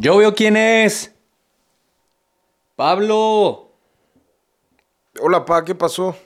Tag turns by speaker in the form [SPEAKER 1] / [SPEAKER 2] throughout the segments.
[SPEAKER 1] Yo veo quién es. Pablo.
[SPEAKER 2] Hola, pa, ¿qué pasó?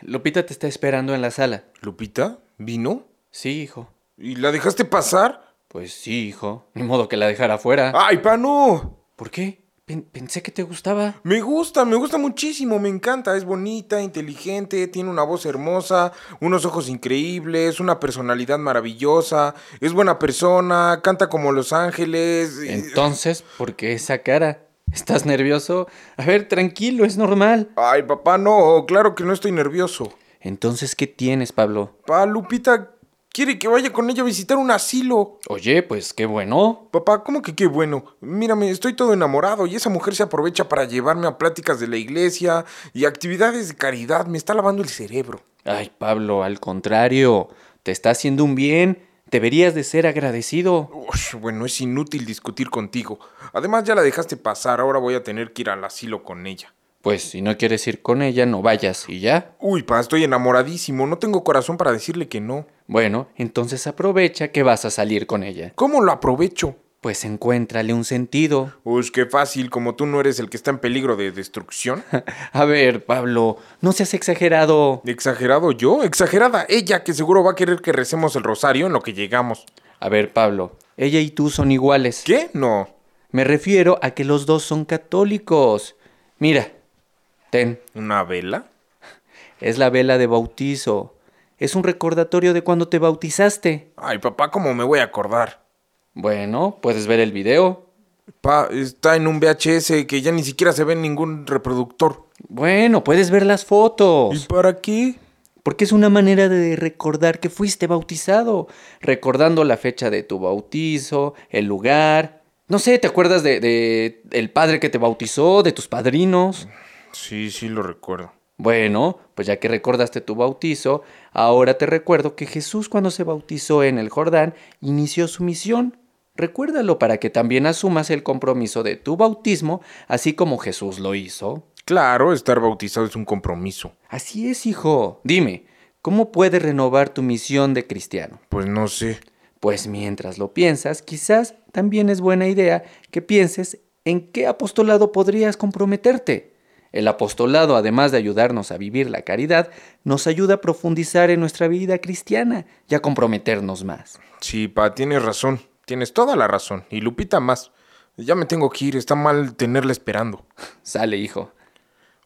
[SPEAKER 1] Lupita te está esperando en la sala.
[SPEAKER 2] ¿Lupita? ¿Vino?
[SPEAKER 1] Sí, hijo.
[SPEAKER 2] ¿Y la dejaste pasar?
[SPEAKER 1] Pues sí, hijo. Ni modo que la dejara afuera.
[SPEAKER 2] ¡Ay, pa, no!
[SPEAKER 1] ¿Por qué? Pen- pensé que te gustaba.
[SPEAKER 2] Me gusta, me gusta muchísimo, me encanta. Es bonita, inteligente, tiene una voz hermosa, unos ojos increíbles, una personalidad maravillosa, es buena persona, canta como Los Ángeles.
[SPEAKER 1] Entonces, ¿por qué esa cara? ¿Estás nervioso? A ver, tranquilo, es normal.
[SPEAKER 2] Ay, papá, no, claro que no estoy nervioso.
[SPEAKER 1] Entonces, ¿qué tienes, Pablo?
[SPEAKER 2] Pa, Lupita quiere que vaya con ella a visitar un asilo.
[SPEAKER 1] Oye, pues qué bueno.
[SPEAKER 2] Papá, ¿cómo que qué bueno? Mírame, estoy todo enamorado y esa mujer se aprovecha para llevarme a pláticas de la iglesia y actividades de caridad. Me está lavando el cerebro.
[SPEAKER 1] Ay, Pablo, al contrario. Te está haciendo un bien. Deberías de ser agradecido.
[SPEAKER 2] Ush, bueno, es inútil discutir contigo. Además, ya la dejaste pasar, ahora voy a tener que ir al asilo con ella.
[SPEAKER 1] Pues si no quieres ir con ella, no vayas y ya.
[SPEAKER 2] Uy, pa, estoy enamoradísimo, no tengo corazón para decirle que no.
[SPEAKER 1] Bueno, entonces aprovecha que vas a salir con ella.
[SPEAKER 2] ¿Cómo lo aprovecho?
[SPEAKER 1] Pues encuéntrale un sentido.
[SPEAKER 2] Uy, qué fácil, como tú no eres el que está en peligro de destrucción.
[SPEAKER 1] A ver, Pablo, no seas exagerado.
[SPEAKER 2] ¿Exagerado yo? Exagerada ella, que seguro va a querer que recemos el rosario en lo que llegamos.
[SPEAKER 1] A ver, Pablo, ella y tú son iguales.
[SPEAKER 2] ¿Qué? No.
[SPEAKER 1] Me refiero a que los dos son católicos. Mira, ten,
[SPEAKER 2] ¿Una vela?
[SPEAKER 1] es la vela de bautizo. Es un recordatorio de cuando te bautizaste.
[SPEAKER 2] Ay, papá, ¿cómo me voy a acordar?
[SPEAKER 1] Bueno, puedes ver el video.
[SPEAKER 2] Pa, está en un VHS que ya ni siquiera se ve en ningún reproductor.
[SPEAKER 1] Bueno, puedes ver las fotos.
[SPEAKER 2] ¿Y para qué?
[SPEAKER 1] Porque es una manera de recordar que fuiste bautizado, recordando la fecha de tu bautizo, el lugar. No sé, ¿te acuerdas de, de el padre que te bautizó, de tus padrinos?
[SPEAKER 2] Sí, sí lo recuerdo.
[SPEAKER 1] Bueno, pues ya que recordaste tu bautizo, ahora te recuerdo que Jesús cuando se bautizó en el Jordán inició su misión. Recuérdalo para que también asumas el compromiso de tu bautismo, así como Jesús lo hizo.
[SPEAKER 2] Claro, estar bautizado es un compromiso.
[SPEAKER 1] Así es, hijo. Dime, ¿cómo puedes renovar tu misión de cristiano?
[SPEAKER 2] Pues no sé.
[SPEAKER 1] Pues mientras lo piensas, quizás también es buena idea que pienses en qué apostolado podrías comprometerte. El apostolado, además de ayudarnos a vivir la caridad, nos ayuda a profundizar en nuestra vida cristiana y a comprometernos más.
[SPEAKER 2] Sí, pa, tienes razón. Tienes toda la razón. Y Lupita más. Ya me tengo que ir, está mal tenerla esperando.
[SPEAKER 1] Sale, hijo.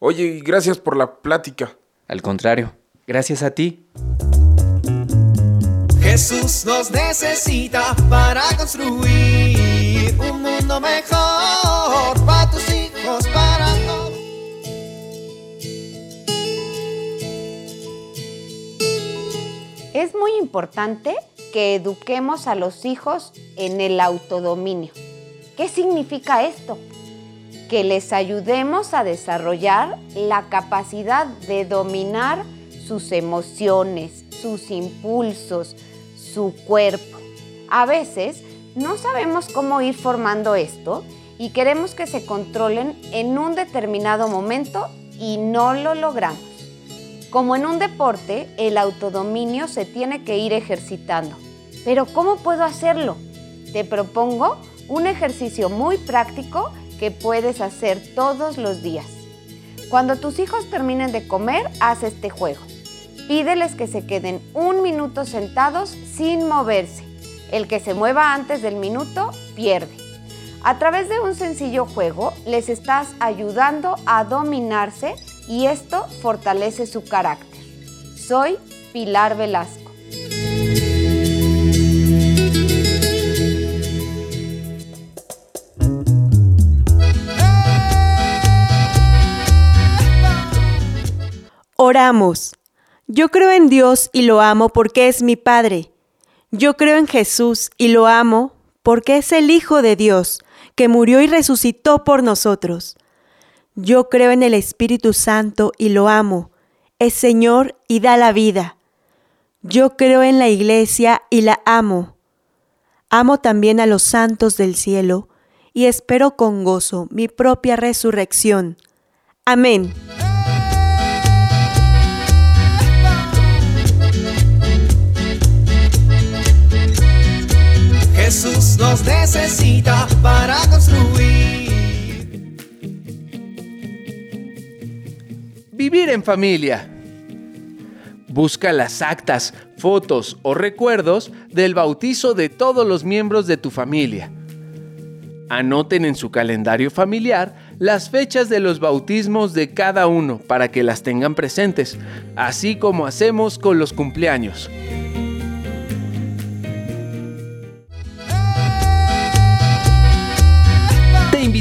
[SPEAKER 2] Oye, y gracias por la plática.
[SPEAKER 1] Al contrario, gracias a ti.
[SPEAKER 3] Jesús nos necesita para construir un mundo mejor para tus hijos, para
[SPEAKER 4] Es muy importante que eduquemos a los hijos en el autodominio. ¿Qué significa esto? Que les ayudemos a desarrollar la capacidad de dominar sus emociones, sus impulsos, su cuerpo. A veces no sabemos cómo ir formando esto y queremos que se controlen en un determinado momento y no lo logramos. Como en un deporte, el autodominio se tiene que ir ejercitando. Pero ¿cómo puedo hacerlo? Te propongo un ejercicio muy práctico que puedes hacer todos los días. Cuando tus hijos terminen de comer, haz este juego. Pídeles que se queden un minuto sentados sin moverse. El que se mueva antes del minuto pierde. A través de un sencillo juego les estás ayudando a dominarse y esto fortalece su carácter. Soy Pilar Velasco.
[SPEAKER 5] Oramos. Yo creo en Dios y lo amo porque es mi Padre. Yo creo en Jesús y lo amo porque es el Hijo de Dios, que murió y resucitó por nosotros. Yo creo en el Espíritu Santo y lo amo. Es Señor y da la vida. Yo creo en la Iglesia y la amo. Amo también a los santos del cielo y espero con gozo mi propia resurrección. Amén.
[SPEAKER 3] Jesús nos necesita para construir.
[SPEAKER 6] Vivir en familia. Busca las actas, fotos o recuerdos del bautizo de todos los miembros de tu familia. Anoten en su calendario familiar las fechas de los bautismos de cada uno para que las tengan presentes, así como hacemos con los cumpleaños.